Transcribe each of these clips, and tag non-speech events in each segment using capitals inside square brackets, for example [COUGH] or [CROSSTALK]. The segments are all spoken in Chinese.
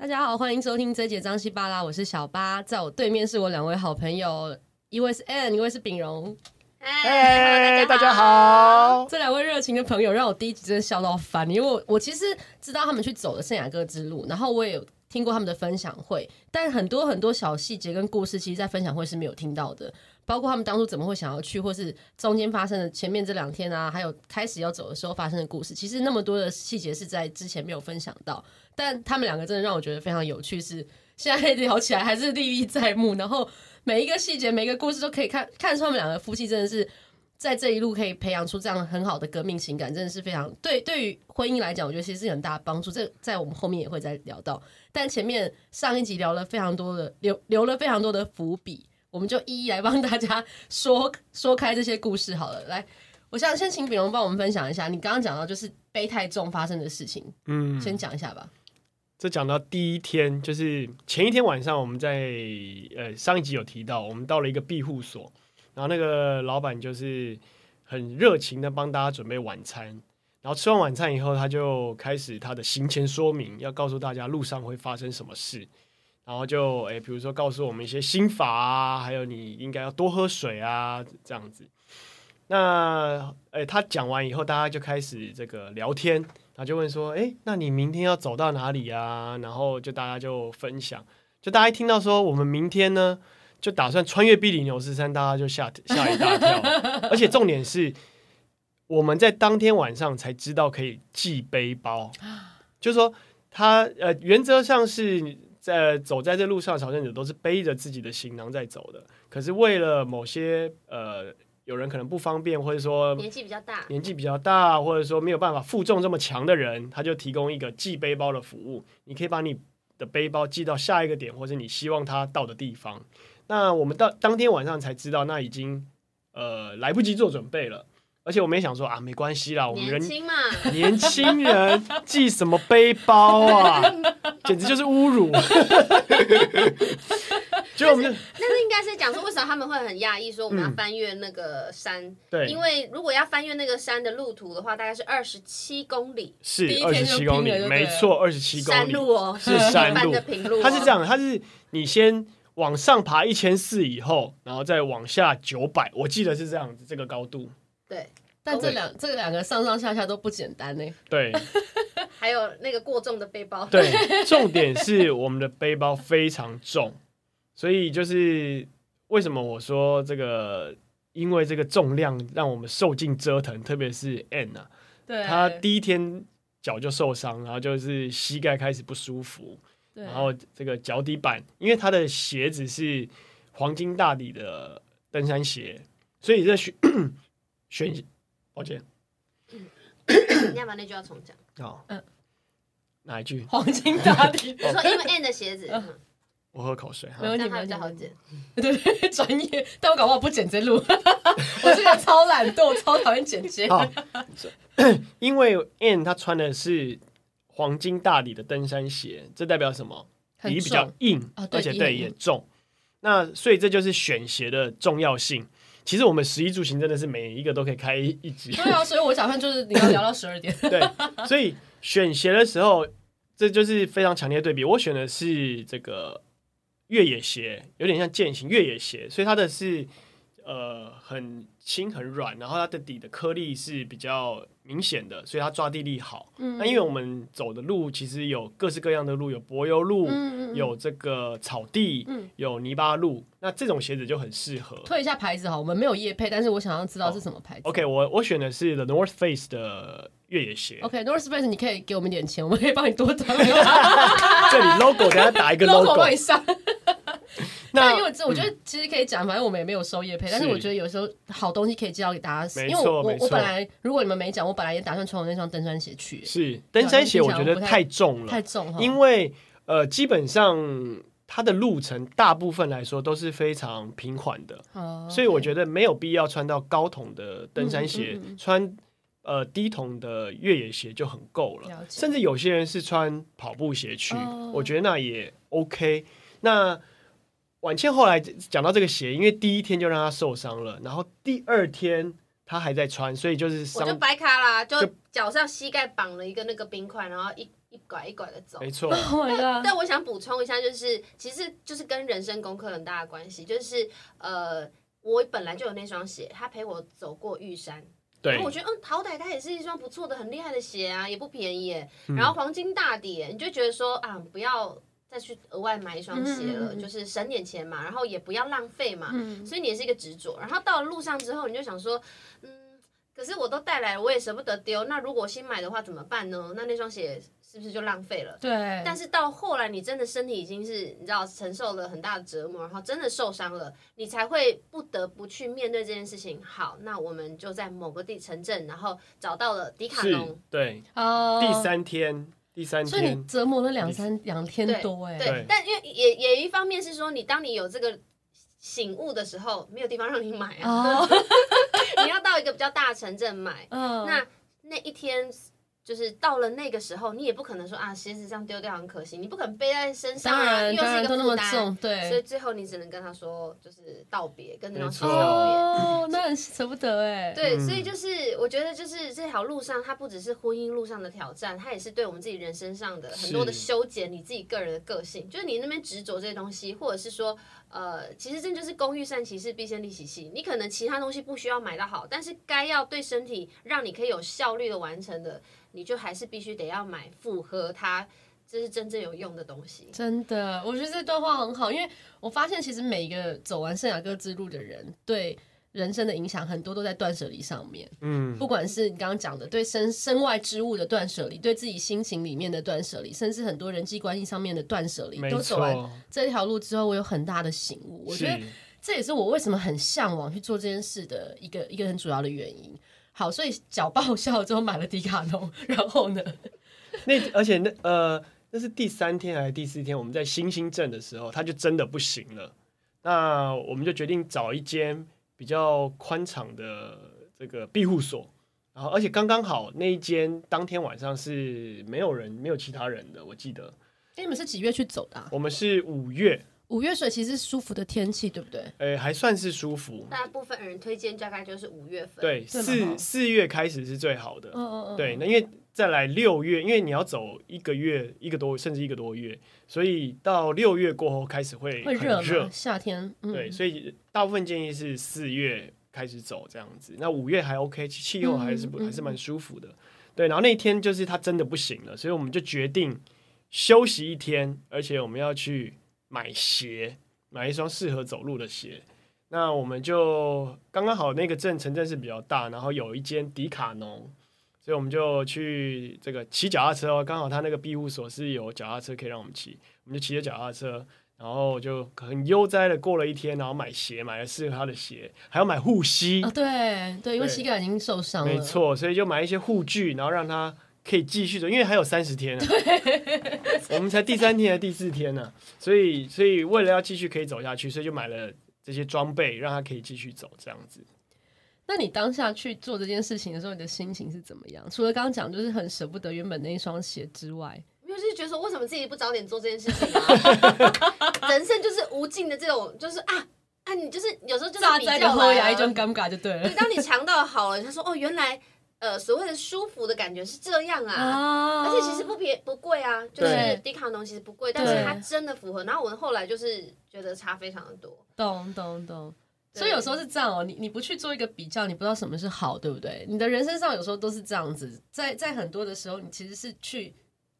大家好，欢迎收听这一节张西巴拉，我是小八，在我对面是我两位好朋友，一位是 Ann，一位是秉蓉。哎，大家好！这两位热情的朋友让我第一集真的笑到翻，因为我我其实知道他们去走了圣雅各之路，然后我也有听过他们的分享会，但很多很多小细节跟故事，其实，在分享会是没有听到的，包括他们当初怎么会想要去，或是中间发生的前面这两天啊，还有开始要走的时候发生的故事，其实那么多的细节是在之前没有分享到。但他们两个真的让我觉得非常有趣，是现在聊起来还是历历在目。然后每一个细节、每一个故事都可以看看出他们两个夫妻真的是在这一路可以培养出这样很好的革命情感，真的是非常对。对于婚姻来讲，我觉得其实是很大的帮助。这在我们后面也会再聊到。但前面上一集聊了非常多的留留了非常多的伏笔，我们就一一来帮大家说 [LAUGHS] 说开这些故事好了。来，我想先请炳龙帮我们分享一下你刚刚讲到就是背太重发生的事情，嗯，先讲一下吧。这讲到第一天，就是前一天晚上，我们在呃上一集有提到，我们到了一个庇护所，然后那个老板就是很热情的帮大家准备晚餐，然后吃完晚餐以后，他就开始他的行前说明，要告诉大家路上会发生什么事，然后就诶，比如说告诉我们一些心法啊，还有你应该要多喝水啊，这样子。那诶，他讲完以后，大家就开始这个聊天。他就问说：“哎，那你明天要走到哪里啊？”然后就大家就分享，就大家一听到说我们明天呢，就打算穿越比利牛斯山，大家就吓吓一大跳。[LAUGHS] 而且重点是，我们在当天晚上才知道可以寄背包，就是说他呃原则上是在走在这路上，朝圣者都是背着自己的行囊在走的。可是为了某些呃。有人可能不方便，或者说年纪比较大，年纪比较大，或者说没有办法负重这么强的人，他就提供一个寄背包的服务。你可以把你的背包寄到下一个点，或者你希望他到的地方。那我们到当天晚上才知道，那已经呃来不及做准备了。而且我们也想说啊，没关系啦，我们人年轻嘛，年轻人寄什么背包啊，[LAUGHS] 简直就是侮辱。[LAUGHS] 就我们但是，但是应该是讲说，为什么他们会很讶异，说我们要翻越那个山？嗯、对，因为如果要翻越那个山的路途的话，大概是二十七公里，是二十七公里，没错，二十七公里。山路哦，是山路，的平路、哦。它是这样，它是你先往上爬一千四以后，然后再往下九百，我记得是这样子，这个高度。对，但这两这两个上上下下都不简单呢。对，[LAUGHS] 还有那个过重的背包。对，重点是我们的背包非常重。所以就是为什么我说这个，因为这个重量让我们受尽折腾，特别是 Ann 啊，对，他第一天脚就受伤，然后就是膝盖开始不舒服，然后这个脚底板，因为他的鞋子是黄金大底的登山鞋，所以这选选，抱歉，[COUGHS] 你要把那句要重讲，好，嗯，哪一句？黄金大底，[LAUGHS] 我说因为 Ann 的鞋子。嗯我喝口水，没问题，比较好剪。对 [LAUGHS] 对，[LAUGHS] 专业，但我搞不好不剪这路，[LAUGHS] 我是个超懒惰、超讨厌剪接。好，[COUGHS] 因为 Ann 他穿的是黄金大底的登山鞋，这代表什么？底比较硬，而且对也重。那所以这就是选鞋的重要性。其实我们十一住行真的是每一个都可以开一集。对啊，所以我打算就是你要聊到十二点。[COUGHS] 对，所以选鞋的时候，这就是非常强烈的对比。我选的是这个。越野鞋有点像健行越野鞋，所以它的是呃很轻很软，然后它的底的颗粒是比较明显的，所以它抓地力好。嗯，那因为我们走的路其实有各式各样的路，有柏油路，嗯、有这个草地，嗯、有泥巴路，那这种鞋子就很适合。推一下牌子哈，我们没有叶配，但是我想要知道是什么牌子。Oh, OK，我我选的是 The North Face 的越野鞋。OK，North Face，你可以给我们点钱，我们可以帮你多打。[LAUGHS] 这里 logo 等下打一个 [LAUGHS] logo。那因为这，我觉得其实可以讲，反正我们也没有收业配，但是我觉得有时候好东西可以介绍给大家。因为我我本来如果你们没讲，我本来也打算穿我那双登山鞋去。是登山鞋，我觉得太重了，太重。因为呃，基本上它的路程大部分来说都是非常平缓的，所以我觉得没有必要穿到高筒的登山鞋，穿呃低筒的越野鞋就很够了。甚至有些人是穿跑步鞋去，我觉得那也 OK。那婉倩后来讲到这个鞋，因为第一天就让她受伤了，然后第二天她还在穿，所以就是伤我就掰卡啦，就脚上膝盖绑了一个那个冰块，然后一一拐一拐的走。没错。[LAUGHS] 但但我想补充一下，就是其实就是跟人生功课很大的关系，就是呃，我本来就有那双鞋，它陪我走过玉山。对，然后我觉得，嗯，好歹它也是一双不错的、很厉害的鞋啊，也不便宜耶。然后黄金大底，你就觉得说啊，不要再去额外买一双鞋了，嗯、就是省点钱嘛，然后也不要浪费嘛。嗯、所以你也是一个执着。然后到了路上之后，你就想说，嗯，可是我都带来了，我也舍不得丢。那如果新买的话怎么办呢？那那双鞋。是不是就浪费了？对。但是到后来，你真的身体已经是你知道承受了很大的折磨，然后真的受伤了，你才会不得不去面对这件事情。好，那我们就在某个地城镇，然后找到了迪卡侬。对。哦。第三天，第三天。所以你折磨了两三两天多哎。对。但因为也也一方面是说，你当你有这个醒悟的时候，没有地方让你买啊。哦。[LAUGHS] 你要到一个比较大城镇买。嗯。那那一天。就是到了那个时候，你也不可能说啊，鞋子这样丢掉很可惜，你不可能背在身上啊，又是一个负担，对，所以最后你只能跟他说，就是道别，跟那双鞋道别。哦，那很舍不得哎。对，所以就是我觉得，就是这条路上，它不只是婚姻路上的挑战，它也是对我们自己人生上的很多的修剪，你自己个人的个性，就是你那边执着这些东西，或者是说，呃，其实这就是工欲善其事，必先利其器。你可能其他东西不需要买到好，但是该要对身体让你可以有效率的完成的。你就还是必须得要买符合它，这是真正有用的东西。真的，我觉得这段话很好，因为我发现其实每一个走完圣雅各之路的人，对人生的影响很多都在断舍离上面。嗯，不管是你刚刚讲的对身身外之物的断舍离，对自己心情里面的断舍离，甚至很多人际关系上面的断舍离，都走完这条路之后，我有很大的醒悟。我觉得这也是我为什么很向往去做这件事的一个一个很主要的原因。好，所以脚报销之后买了迪卡侬，然后呢？[LAUGHS] 那而且那呃，那是第三天还是第四天？我们在星星镇的时候，他就真的不行了。那我们就决定找一间比较宽敞的这个庇护所，然后而且刚刚好那一间当天晚上是没有人，没有其他人的，我记得。哎，你们是几月去走的啊？我们是五月。五月水其实是舒服的天气，对不对？诶、欸，还算是舒服。大部分人推荐大概就是五月份。对，四四月开始是最好的。嗯嗯嗯。对，那因为再来六月，因为你要走一个月，一个多甚至一个多月，所以到六月过后开始会很热，会热，夏天。嗯、对，所以大部分建议是四月开始走这样子。那五月还 OK，气候还是不、嗯、还是蛮舒服的。对，然后那一天就是他真的不行了，所以我们就决定休息一天，而且我们要去。买鞋，买一双适合走路的鞋。那我们就刚刚好，那个镇城镇是比较大，然后有一间迪卡侬，所以我们就去这个骑脚踏车哦。刚好他那个庇护所是有脚踏车可以让我们骑，我们就骑着脚踏车，然后就很悠哉的过了一天，然后买鞋，买了适合他的鞋，还要买护膝。哦，对对，因为膝盖已经受伤了。没错，所以就买一些护具，然后让他。可以继续走，因为还有三十天啊。对，我们才第三天还是第四天呢，啊，所以所以为了要继续可以走下去，所以就买了这些装备，让他可以继续走这样子。那你当下去做这件事情的时候，你的心情是怎么样？除了刚刚讲就是很舍不得原本那一双鞋之外，因为就是觉得说，为什么自己不早点做这件事情啊？[LAUGHS] 人生就是无尽的这种，就是啊啊，你就是有时候就是比较来，一种尴尬就对了。对，当你尝到好了，他说哦，原来。呃，所谓的舒服的感觉是这样啊，而且其实不便不贵啊，就是迪卡侬其实不贵，但是它真的符合。然后我们后来就是觉得差非常的多，懂懂懂。所以有时候是这样哦，你你不去做一个比较，你不知道什么是好，对不对？你的人生上有时候都是这样子，在在很多的时候，你其实是去，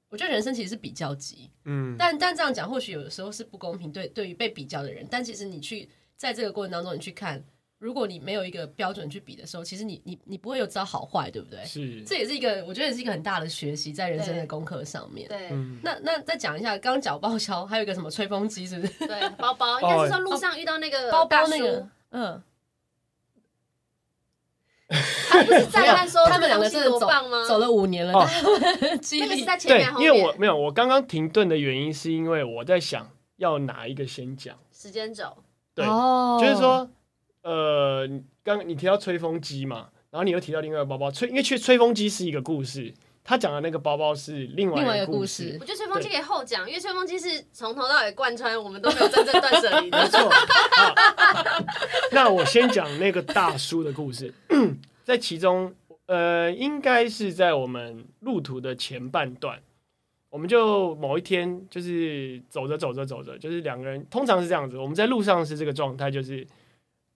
我觉得人生其实是比较级，嗯，但但这样讲或许有的时候是不公平，对对于被比较的人，但其实你去在这个过程当中，你去看。如果你没有一个标准去比的时候，其实你你你不会有知道好坏，对不对？是，这也是一个我觉得也是一个很大的学习，在人生的功课上面。对，那那再讲一下，刚脚报销，还有一个什么吹风机，是不是？对，包包应该是说路上遇到那个包包那个，嗯，他不是在看说他们两个是走走了五年了，那个是在前面，因为我没有，我刚刚停顿的原因是因为我在想要哪一个先讲，时间轴，对，就是说。呃，刚你提到吹风机嘛，然后你又提到另外一个包包，吹，因为吹吹风机是一个故事，他讲的那个包包是另外一个故事。我觉得吹风机可以后讲，因为吹风机是从头到尾贯穿，我们都没有真正断舍离的。[LAUGHS] 没错。那我先讲那个大叔的故事，[CLEARS THROAT] 在其中，呃，应该是在我们路途的前半段，我们就某一天就是走着走着走着，就是两个人通常是这样子。我们在路上是这个状态，就是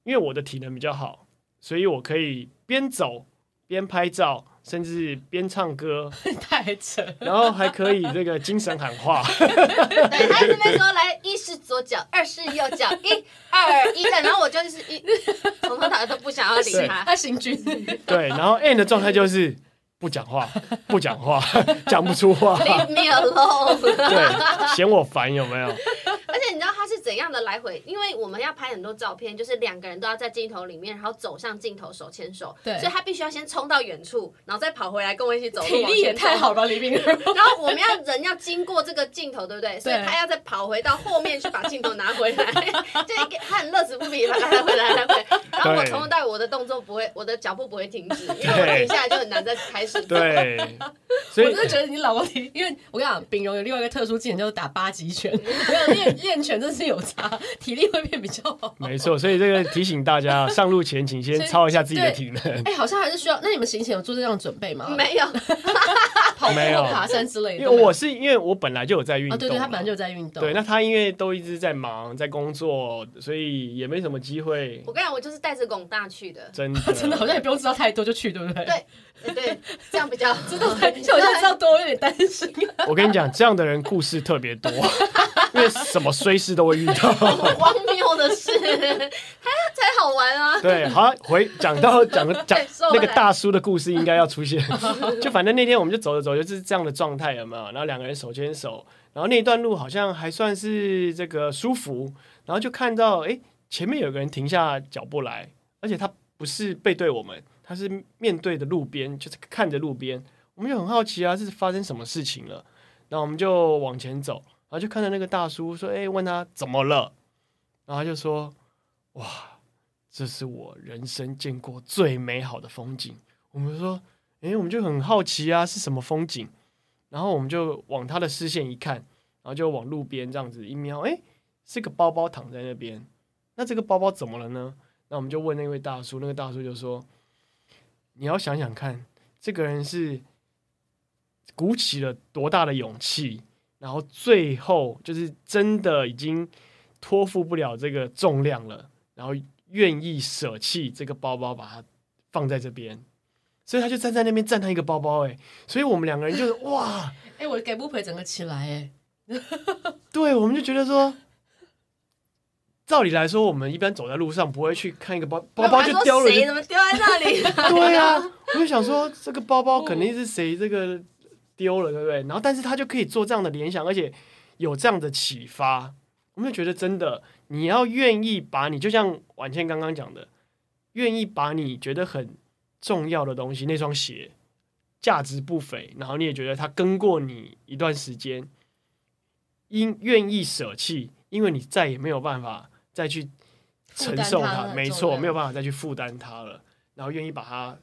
因为我的体能比较好，所以我可以边走边拍照。甚至边唱歌，[LAUGHS] 太扯，然后还可以这个精神喊话。[LAUGHS] 对，他这边说来，一是左脚，二是右脚，一 [LAUGHS] 二一的，然后我就是一从头到尾都不想要理他，他行军。对，然后 Anne 的状态就是不讲话，不讲话，讲不出话。Leave me alone。对，嫌我烦有没有？而且你知道他是怎样的来回？因为我们要拍很多照片，就是两个人都要在镜头里面，然后走向镜头，手牵手。对，所以他必须要先冲到远处，然后再跑回来跟我一起走。体力也太好了吧，李冰。然后我们要人要经过这个 [LAUGHS] 镜头，对不对？所以他要再跑回到后面去把镜头拿回来，[LAUGHS] 就他很乐此不疲，来来回来来回来。然后我从头到尾我的动作不会，我的脚步不会停止，因为我停下来就很难再开始。对，所以我真的觉得你老公，因为我跟你讲，秉荣有另外一个特殊技能，就是打八极拳，[LAUGHS] 没有练。练拳真是有差，[LAUGHS] 体力会变比较好。没错，所以这个提醒大家，上路前请先操一下自己的体能。哎、欸，好像还是需要。那你们行前有做这样准备吗？没有，[LAUGHS] [LAUGHS] 跑没有爬山之类的。因为我是因为我本来就有在运动、哦，对对，他本来就有在运动。对，那他因为都一直在忙，在工作，所以也没什么机会。我跟你讲，我就是带着广大去的，真的真的好像也不用知道太多就去，对不对？对对，这样比较知道。像我现在知道多，我有点担心。我跟你讲，这样的人故事特别多。因为什么衰事都会遇到，[LAUGHS] 荒谬的事，还才好玩啊！对，好，回讲到讲讲 [LAUGHS] 那个大叔的故事，应该要出现。[LAUGHS] 就反正那天我们就走着走，就是这样的状态，有没有？然后两个人手牵手，然后那一段路好像还算是这个舒服，然后就看到哎，前面有个人停下脚步来，而且他不是背对我们，他是面对的路边，就是看着路边。我们就很好奇啊，是发生什么事情了？然后我们就往前走。然后就看到那个大叔说：“哎，问他怎么了？”然后他就说：“哇，这是我人生见过最美好的风景。”我们说：“哎，我们就很好奇啊，是什么风景？”然后我们就往他的视线一看，然后就往路边这样子一瞄，哎，是个包包躺在那边。那这个包包怎么了呢？那我们就问那位大叔，那个大叔就说：“你要想想看，这个人是鼓起了多大的勇气。”然后最后就是真的已经托付不了这个重量了，然后愿意舍弃这个包包，把它放在这边，所以他就站在那边赞叹一个包包，哎，所以我们两个人就是 [LAUGHS] 哇，哎，我给不赔整个起来，哎，[LAUGHS] 对，我们就觉得说，照理来说，我们一般走在路上不会去看一个包包包就丢了，谁怎么丢在那里？[LAUGHS] 对呀、啊，我就想说这个包包肯定是谁这个。丢了，对不对？然后，但是他就可以做这样的联想，而且有这样的启发。我们就觉得，真的，你要愿意把你，就像婉倩刚刚讲的，愿意把你觉得很重要的东西，那双鞋价值不菲，然后你也觉得它跟过你一段时间，因愿意舍弃，因为你再也没有办法再去承受它，没错，没有办法再去负担它了，然后愿意把它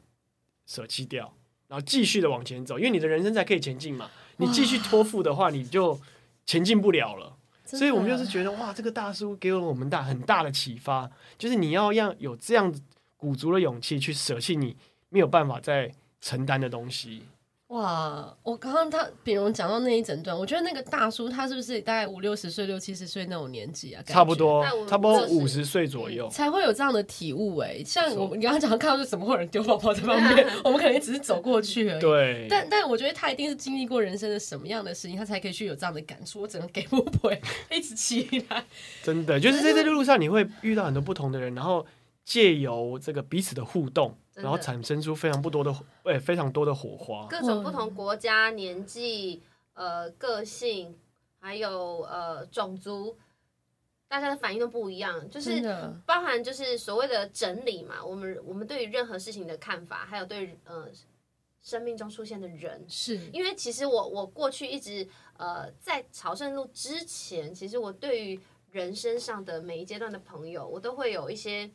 舍弃掉。然后继续的往前走，因为你的人生才可以前进嘛。你继续托付的话，你就前进不了了。所以，我们就是觉得哇，这个大叔给了我们大很大的启发，就是你要让有这样鼓足了勇气去舍弃你没有办法再承担的东西。哇！我刚刚他秉荣讲到那一整段，我觉得那个大叔他是不是大概五六十岁、六七十岁那种年纪啊？差不多，差不多五十岁左右才会有这样的体悟哎、欸。像我你刚刚讲看到是怎么会有人丢包包在旁边，[LAUGHS] 我们可能只是走过去而已。对。但但我觉得他一定是经历过人生的什么样的事情，他才可以去有这样的感触。我只能给不回，[LAUGHS] 一直起来。真的，就是在这个路上你会遇到很多不同的人，然后借由这个彼此的互动。然后产生出非常不多的，哎，非常多的火花。各种不同国家、年纪、呃，个性，还有呃，种族，大家的反应都不一样。就是包含就是所谓的整理嘛，我们我们对于任何事情的看法，还有对于呃生命中出现的人，是因为其实我我过去一直呃在朝圣路之前，其实我对于人生上的每一阶段的朋友，我都会有一些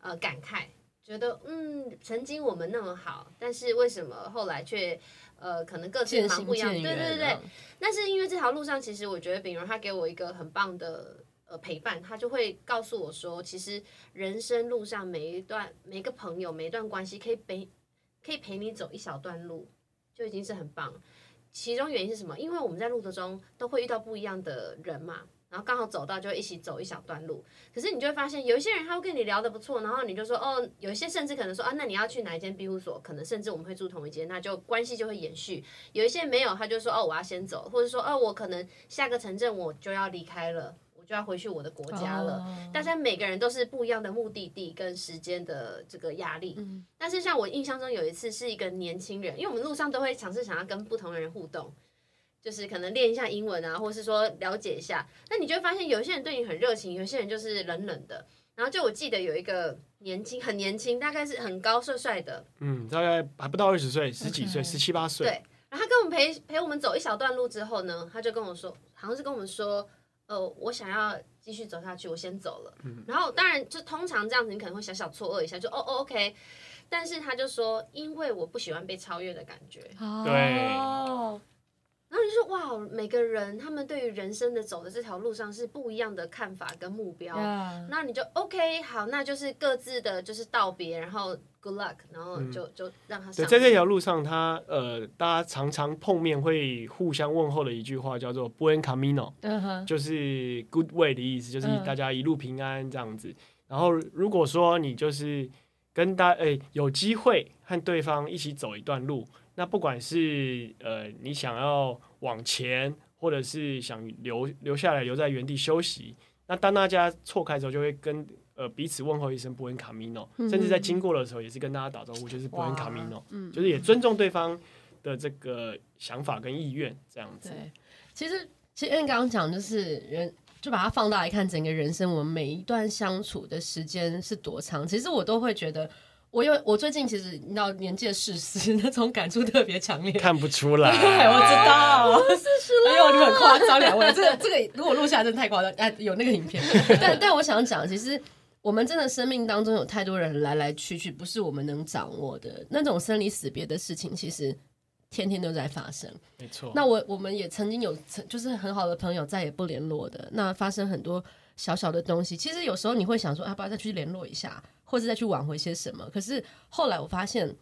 呃感慨。觉得嗯，曾经我们那么好，但是为什么后来却呃，可能各自忙不一样？对对对，但是因为这条路上，其实我觉得秉荣他给我一个很棒的呃陪伴，他就会告诉我说，其实人生路上每一段每一个朋友每一段关系，可以陪可以陪你走一小段路，就已经是很棒。其中原因是什么？因为我们在路途中都会遇到不一样的人嘛。然后刚好走到，就一起走一小段路。可是你就会发现，有一些人他会跟你聊得不错，然后你就说哦，有一些甚至可能说啊，那你要去哪一间庇护所？可能甚至我们会住同一间，那就关系就会延续。有一些没有，他就说哦，我要先走，或者说哦，我可能下个城镇我就要离开了，我就要回去我的国家了。Oh. 大家每个人都是不一样的目的地跟时间的这个压力。嗯。但是像我印象中有一次是一个年轻人，因为我们路上都会尝试想要跟不同的人互动。就是可能练一下英文啊，或是说了解一下，那你就会发现有些人对你很热情，有些人就是冷冷的。然后就我记得有一个年轻，很年轻，大概是很高帅帅的，嗯，大概还不到二十岁，十几岁，十七八岁。对，然后他跟我们陪陪我们走一小段路之后呢，他就跟我说，好像是跟我们说，呃，我想要继续走下去，我先走了。嗯，然后当然就通常这样子，你可能会小小错愕一下，就哦哦 OK，但是他就说，因为我不喜欢被超越的感觉。对。然后你就说哇，每个人他们对于人生的走的这条路上是不一样的看法跟目标。Yeah. 那你就 OK 好，那就是各自的就是道别，然后 Good luck，然后就、嗯、就让他在这条路上他，他呃，大家常常碰面会互相问候的一句话叫做 Buen Camino，、uh -huh. 就是 Good way 的意思，就是大家一路平安这样子。Uh -huh. 然后如果说你就是跟大哎有机会和对方一起走一段路。那不管是呃你想要往前，或者是想留留下来留在原地休息，那当大家错开的时候，就会跟呃彼此问候一声 Buen Camino，甚至在经过的时候也是跟大家打招呼，就是 Buen Camino，就是也尊重对方的这个想法跟意愿这样子。对，其实其实刚刚讲就是人，就把它放大来看整个人生，我们每一段相处的时间是多长，其实我都会觉得。我有，我最近其实你知道年纪的事实，[LAUGHS] 那种感触特别强烈。看不出来，对，我知道，四十了。哎呦，你很夸张，两位，这个这个如果录下来真的太夸张。哎，有那个影片，[LAUGHS] 但但我想讲，其实我们真的生命当中有太多人来来去去，不是我们能掌握的那种生离死别的事情，其实天天都在发生。没错。那我我们也曾经有曾就是很好的朋友再也不联络的，那发生很多小小的东西，其实有时候你会想说，要不要再去联络一下？或者再去挽回些什么？可是后来我发现，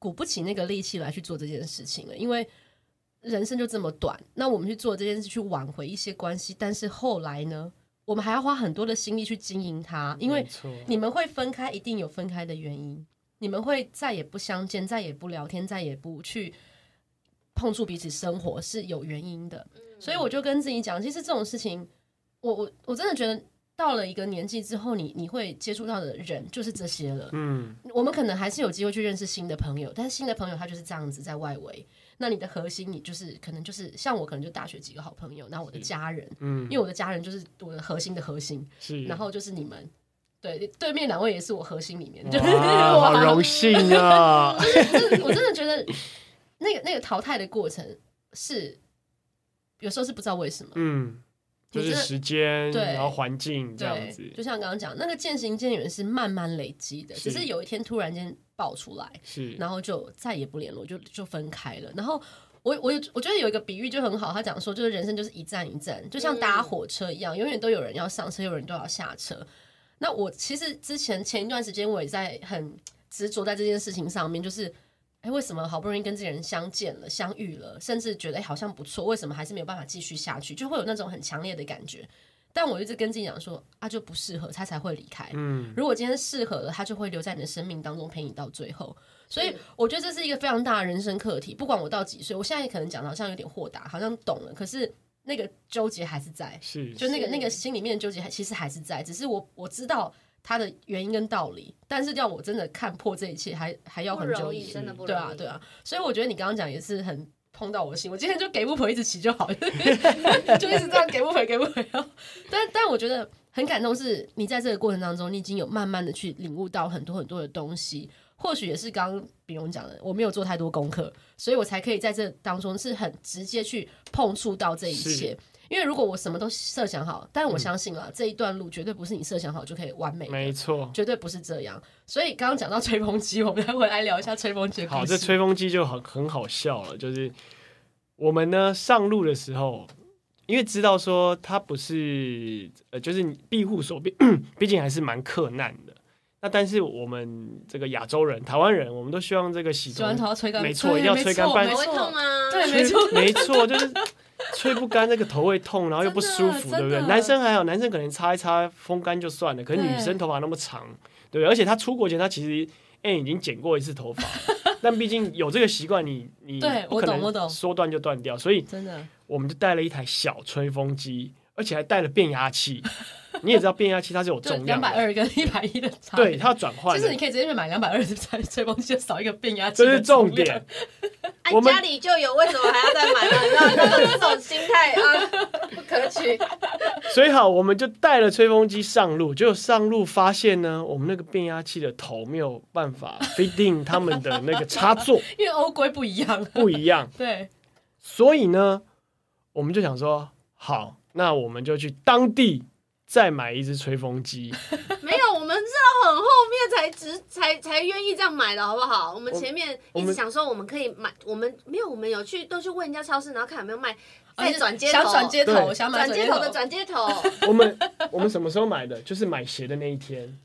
鼓不起那个力气来去做这件事情了，因为人生就这么短。那我们去做这件事，去挽回一些关系，但是后来呢，我们还要花很多的心力去经营它，因为你们会分开，一定有分开的原因。你们会再也不相见，再也不聊天，再也不去碰触彼此生活，是有原因的。所以我就跟自己讲，其实这种事情，我我我真的觉得。到了一个年纪之后，你你会接触到的人就是这些了。嗯，我们可能还是有机会去认识新的朋友，但是新的朋友他就是这样子在外围。那你的核心，你就是可能就是像我，可能就大学几个好朋友，那我的家人，嗯，因为我的家人就是我的核心的核心。是，然后就是你们，对，对面两位也是我核心里面。哇，好荣幸啊！就是我真的觉得那个那个淘汰的过程是有时候是不知道为什么。嗯。就是时间，然后环境这样子，就像刚刚讲，那个渐行渐远是慢慢累积的，只是有一天突然间爆出来，是，然后就再也不联络，就就分开了。然后我我有我觉得有一个比喻就很好，他讲说就是人生就是一站一站，就像搭火车一样，嗯、永远都有人要上车，有人都要下车。那我其实之前前一段时间我也在很执着在这件事情上面，就是。哎，为什么好不容易跟这个人相见了、相遇了，甚至觉得哎好像不错，为什么还是没有办法继续下去？就会有那种很强烈的感觉。但我一直跟自己讲说，啊就不适合，他才会离开。嗯，如果今天适合了，他就会留在你的生命当中陪你到最后。所以我觉得这是一个非常大的人生课题。不管我到几岁，我现在可能讲的好像有点豁达，好像懂了，可是那个纠结还是在，是就那个那个心里面的纠结还其实还是在，只是我我知道。他的原因跟道理，但是要我真的看破这一切还，还还要很久，真的不容易。对啊，对啊，所以我觉得你刚刚讲也是很碰到我的心。我今天就给不回一直骑就好了，[LAUGHS] 就一直这样给不回给不回。但但我觉得很感动，是你在这个过程当中，你已经有慢慢的去领悟到很多很多的东西。或许也是刚刚比如讲的，我没有做太多功课，所以我才可以在这当中是很直接去碰触到这一切。因为如果我什么都设想好，但我相信了、嗯、这一段路绝对不是你设想好就可以完美的，没错，绝对不是这样。所以刚刚讲到吹风机，我们要回来聊一下吹风机。好，这吹风机就很很好笑了，就是我们呢上路的时候，因为知道说它不是呃，就是庇护所，毕 [CLEARS THROAT] 毕竟还是蛮克难的。那但是我们这个亚洲人、台湾人，我们都希望这个洗洗完头要吹干，没错，一定要吹干，不然会痛啊？对，没错，没错，就是 [LAUGHS] 吹不干，那个头会痛，然后又不舒服，对不对？男生还好，男生可能擦一擦风干就算了，可是女生头发那么长，对，对，而且她出国前她其实哎已经剪过一次头发，[LAUGHS] 但毕竟有这个习惯，你你不可能说断就断掉，所以真的我们就带了一台小吹风机。而且还带了变压器，你也知道变压器它是有重量，两百二跟一百一的差。对，它要转换。其实你可以直接去买两百二的吹吹风机，少一个变压器。这是重点。我们家里就有，为什么还要再买呢？你知道这种这种心态啊，不可取。[LAUGHS] 所以好，我们就带了吹风机上路，结果上路发现呢，我们那个变压器的头没有办法 fitting 他们的那个插座，[LAUGHS] 因为欧规不一样，不一样。对，所以呢，我们就想说，好。那我们就去当地再买一只吹风机。[LAUGHS] 没有，我们是到很后面才只才才愿意这样买的，好不好？我们前面一直想说我们可以买，我们没有，我们有去都去问人家超市，然后看有没有卖在转接头，想转接头，想买转接头的转接头。我们我们什么时候买的？就是买鞋的那一天。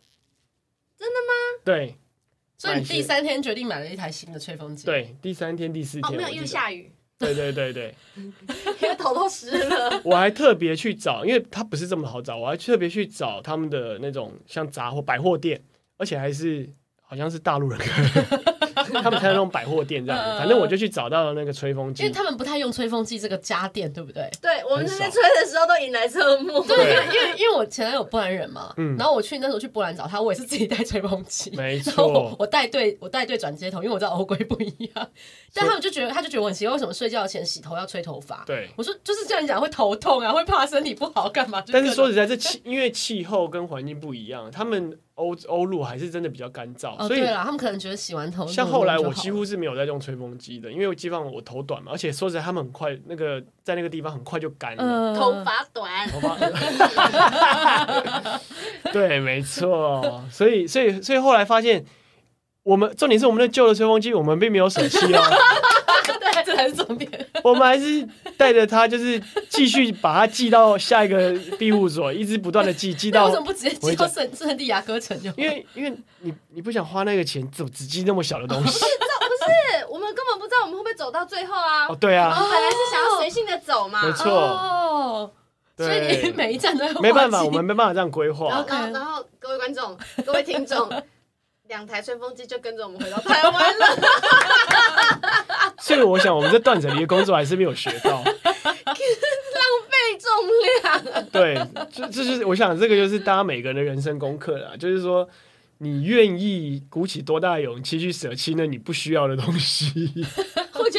真的吗？对。所以你第三天决定买了一台新的吹风机。对，第三天、第四天。哦，没有，因为下雨。对对对对，[LAUGHS] 因为头都湿了。我还特别去找，因为它不是这么好找，我还特别去找他们的那种像杂货百货店，而且还是好像是大陆人。他们开那种百货店这样，反正我就去找到了那个吹风机，因为他们不太用吹风机这个家电，对不对？对，我们那边吹的时候都引来侧目。对，因为因为因为我前男友波兰人嘛，然后我去那时候去波兰找他，我也是自己带吹风机，没错，我带队我带队转接头，因为我知道欧规不一样，但他们就觉得他就觉得我很奇怪，为什么睡觉前洗头要吹头发？对，我说就是这样讲会头痛啊，会怕身体不好干嘛？但是说实在，这气因为气候跟环境不一样，他们。欧欧陆还是真的比较干燥，哦、所以对了，他们可能觉得洗完头。像后来我几乎是没有在用吹风机的，因为基本上我头短嘛，而且说实在，他们很快那个在那个地方很快就干了。呃、头发短，头发短。[LAUGHS] 对，没错。所以，所以，所以后来发现，我们重点是我们的旧的吹风机，我们并没有舍弃哦。[LAUGHS] 对，这才是重点。我们还是带着它，就是继续把它寄到下一个庇护所，一直不断的寄，寄到。为什么不直接寄到圣圣地亚哥城就？因为因为你你不想花那个钱，走只寄那么小的东西。不是，不是，我们根本不知道我们会不会走到最后啊。哦，对啊。我们本来是想要随性的走嘛。没错。哦。所以你每一站都要。没办法，我们没办法这样规划。然后，然后各位观众、各位听众，两台吹风机就跟着我们回到台湾了。[LAUGHS] 所以我想，我们这断舍离的工作还是没有学到，浪费重量。对，这这就是我想，这个就是大家每个人的人生功课啦。就是说，你愿意鼓起多大的勇气去舍弃那你不需要的东西？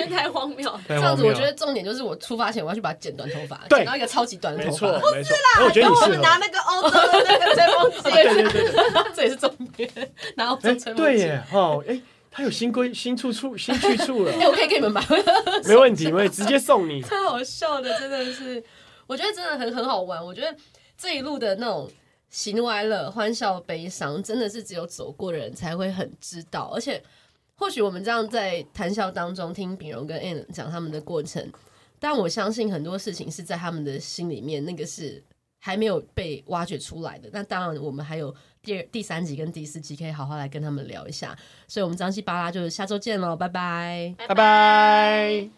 [LAUGHS] 太荒谬。这样子，我觉得重点就是我出发前我要去把它剪短头发，剪到一个超级短的头发。没错，[LAUGHS] 不是啦，我觉得我们拿那个欧洲的那个吹风机，对对对，[LAUGHS] 这也是重点。然后吹风机，对耶，哦，哎。他有新规新出处新去处了，哎我可以给你们买，没问题，我会直接送你。太好笑的，真的是，我觉得真的很很好玩。我觉得这一路的那种喜怒哀乐、欢笑悲伤，真的是只有走过的人才会很知道。而且，或许我们这样在谈笑当中听秉荣跟 Anne 讲他们的过程，但我相信很多事情是在他们的心里面，那个是还没有被挖掘出来的。那当然，我们还有。第二、第三集跟第四集可以好好来跟他们聊一下，所以我们张西巴拉就是下周见喽，拜拜，拜拜。